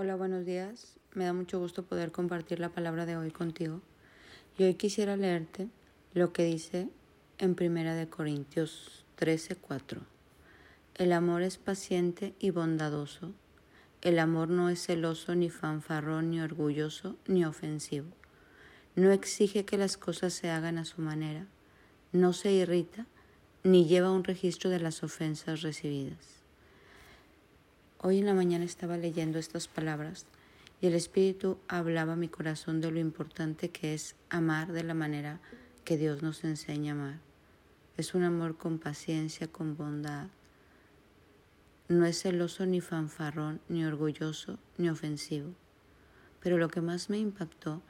Hola, buenos días. Me da mucho gusto poder compartir la palabra de hoy contigo. Y hoy quisiera leerte lo que dice en Primera de Corintios 13:4. El amor es paciente y bondadoso. El amor no es celoso ni fanfarrón ni orgulloso ni ofensivo. No exige que las cosas se hagan a su manera. No se irrita ni lleva un registro de las ofensas recibidas. Hoy en la mañana estaba leyendo estas palabras y el Espíritu hablaba a mi corazón de lo importante que es amar de la manera que Dios nos enseña a amar. Es un amor con paciencia, con bondad. No es celoso ni fanfarrón, ni orgulloso, ni ofensivo. Pero lo que más me impactó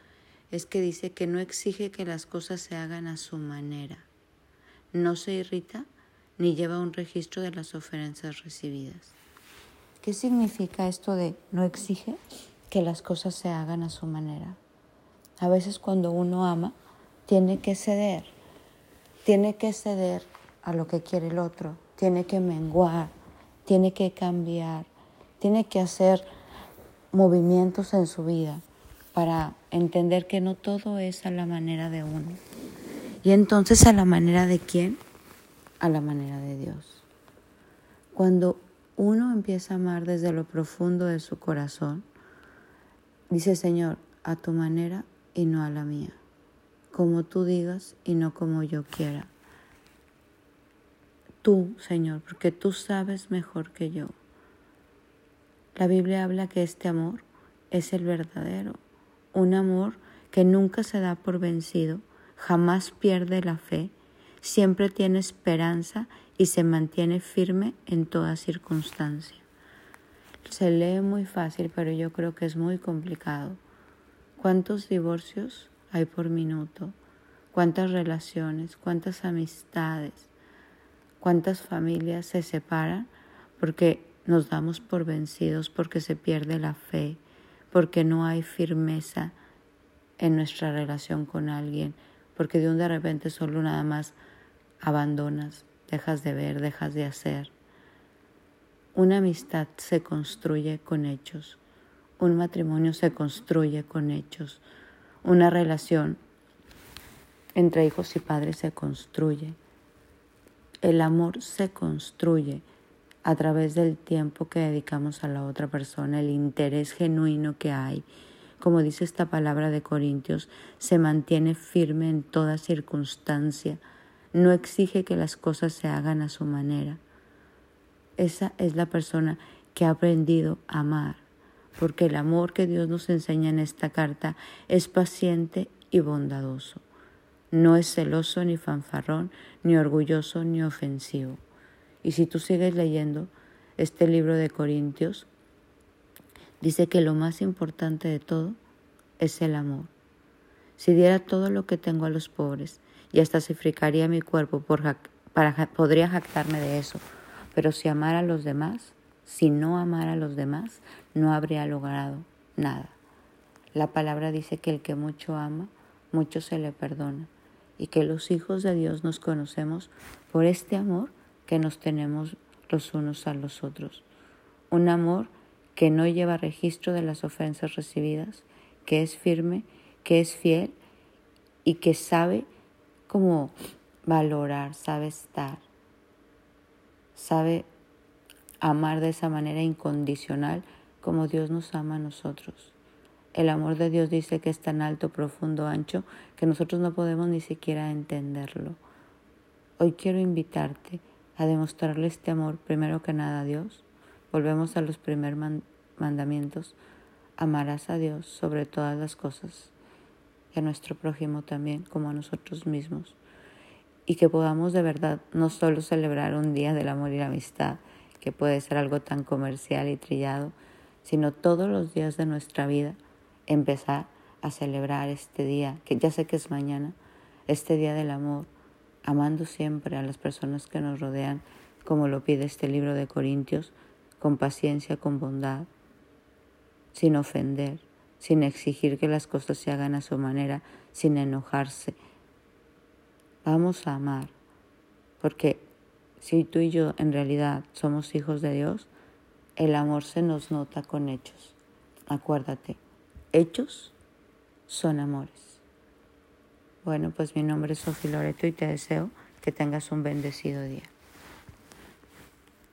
es que dice que no exige que las cosas se hagan a su manera. No se irrita ni lleva un registro de las ofensas recibidas. ¿Qué significa esto de no exige que las cosas se hagan a su manera? A veces cuando uno ama, tiene que ceder, tiene que ceder a lo que quiere el otro, tiene que menguar, tiene que cambiar, tiene que hacer movimientos en su vida para entender que no todo es a la manera de uno. Y entonces a la manera de quién? A la manera de Dios. Cuando uno empieza a amar desde lo profundo de su corazón, dice Señor, a tu manera y no a la mía, como tú digas y no como yo quiera. Tú, Señor, porque tú sabes mejor que yo. La Biblia habla que este amor es el verdadero, un amor que nunca se da por vencido, jamás pierde la fe, siempre tiene esperanza y se mantiene firme en toda circunstancia. Se lee muy fácil, pero yo creo que es muy complicado. ¿Cuántos divorcios hay por minuto? ¿Cuántas relaciones? ¿Cuántas amistades? ¿Cuántas familias se separan porque nos damos por vencidos, porque se pierde la fe, porque no hay firmeza en nuestra relación con alguien, porque de un de repente solo nada más abandonas, dejas de ver, dejas de hacer. Una amistad se construye con hechos, un matrimonio se construye con hechos, una relación entre hijos y padres se construye. El amor se construye a través del tiempo que dedicamos a la otra persona, el interés genuino que hay. Como dice esta palabra de Corintios, se mantiene firme en toda circunstancia no exige que las cosas se hagan a su manera. Esa es la persona que ha aprendido a amar, porque el amor que Dios nos enseña en esta carta es paciente y bondadoso. No es celoso ni fanfarrón, ni orgulloso ni ofensivo. Y si tú sigues leyendo este libro de Corintios, dice que lo más importante de todo es el amor. Si diera todo lo que tengo a los pobres y hasta sacrificaría mi cuerpo por, para, podría jactarme de eso. Pero si amara a los demás, si no amara a los demás, no habría logrado nada. La palabra dice que el que mucho ama, mucho se le perdona y que los hijos de Dios nos conocemos por este amor que nos tenemos los unos a los otros. Un amor que no lleva registro de las ofensas recibidas, que es firme, que es fiel y que sabe como valorar, sabe estar, sabe amar de esa manera incondicional como Dios nos ama a nosotros. El amor de Dios dice que es tan alto, profundo, ancho, que nosotros no podemos ni siquiera entenderlo. Hoy quiero invitarte a demostrarle este amor primero que nada a Dios. Volvemos a los primeros mandamientos. Amarás a Dios sobre todas las cosas nuestro prójimo también, como a nosotros mismos. Y que podamos de verdad no solo celebrar un día del amor y la amistad, que puede ser algo tan comercial y trillado, sino todos los días de nuestra vida empezar a celebrar este día, que ya sé que es mañana, este día del amor, amando siempre a las personas que nos rodean, como lo pide este libro de Corintios, con paciencia, con bondad, sin ofender, sin exigir que las cosas se hagan a su manera, sin enojarse. Vamos a amar, porque si tú y yo en realidad somos hijos de Dios, el amor se nos nota con hechos. Acuérdate, hechos son amores. Bueno, pues mi nombre es Sofía Loreto y te deseo que tengas un bendecido día.